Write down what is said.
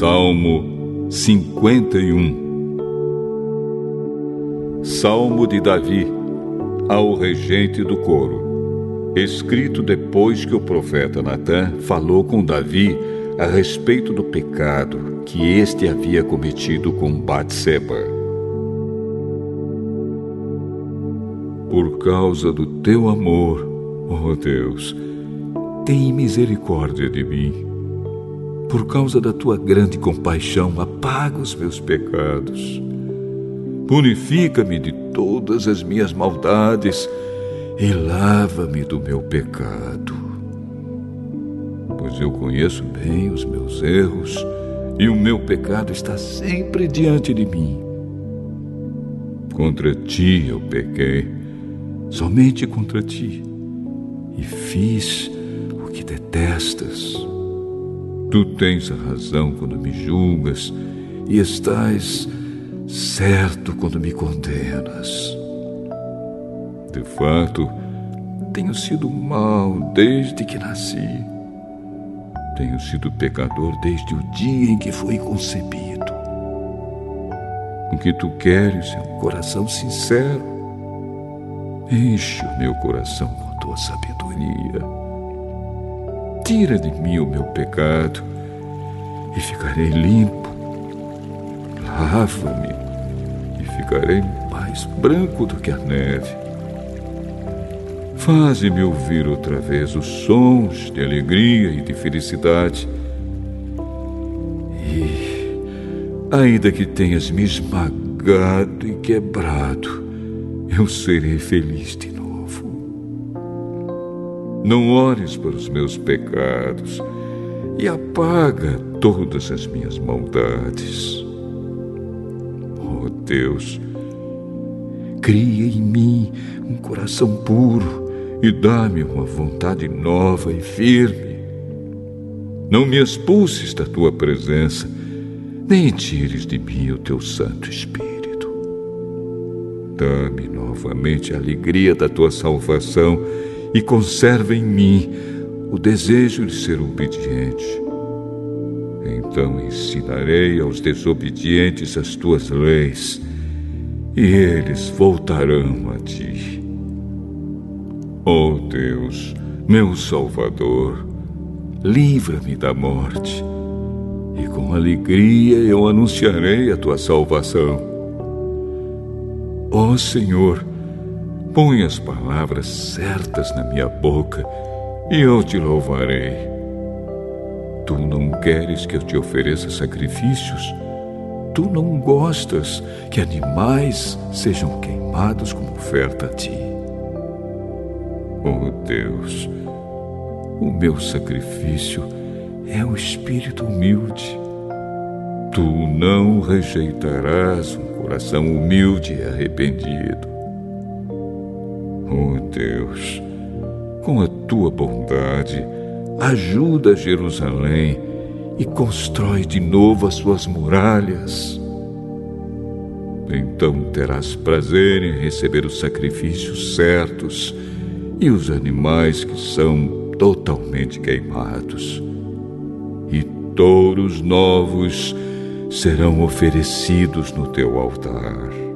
Salmo 51 Salmo de Davi ao regente do coro, escrito depois que o profeta Natã falou com Davi a respeito do pecado que este havia cometido com Batseba. Por causa do teu amor, ó oh Deus, tem misericórdia de mim. Por causa da tua grande compaixão, apaga os meus pecados. Purifica-me de todas as minhas maldades e lava-me do meu pecado. Pois eu conheço bem os meus erros e o meu pecado está sempre diante de mim. Contra ti eu pequei, somente contra ti, e fiz o que detestas. Tu tens a razão quando me julgas e estás certo quando me condenas. De fato, tenho sido mal desde que nasci. Tenho sido pecador desde o dia em que fui concebido. O que tu queres é um coração sincero. Enche o meu coração com tua sabedoria Tira de mim o meu pecado e ficarei limpo. Lava-me e ficarei mais branco do que a neve. Faze-me ouvir outra vez os sons de alegria e de felicidade. E, ainda que tenhas me esmagado e quebrado, eu serei feliz de novo. Não ores os meus pecados e apaga todas as minhas maldades. Oh Deus, cria em mim um coração puro e dá-me uma vontade nova e firme. Não me expulses da tua presença, nem tires de mim o teu Santo Espírito. Dá-me novamente a alegria da tua salvação e conserva em mim o desejo de ser obediente. Então ensinarei aos desobedientes as tuas leis, e eles voltarão a ti. Ó oh Deus, meu Salvador, livra-me da morte, e com alegria eu anunciarei a tua salvação. Ó oh Senhor, Põe as palavras certas na minha boca e eu te louvarei. Tu não queres que eu te ofereça sacrifícios? Tu não gostas que animais sejam queimados como oferta a ti. Oh Deus, o meu sacrifício é um espírito humilde. Tu não rejeitarás um coração humilde e arrependido. Oh Deus, com a tua bondade, ajuda Jerusalém e constrói de novo as suas muralhas. Então terás prazer em receber os sacrifícios certos e os animais que são totalmente queimados. E touros novos serão oferecidos no teu altar.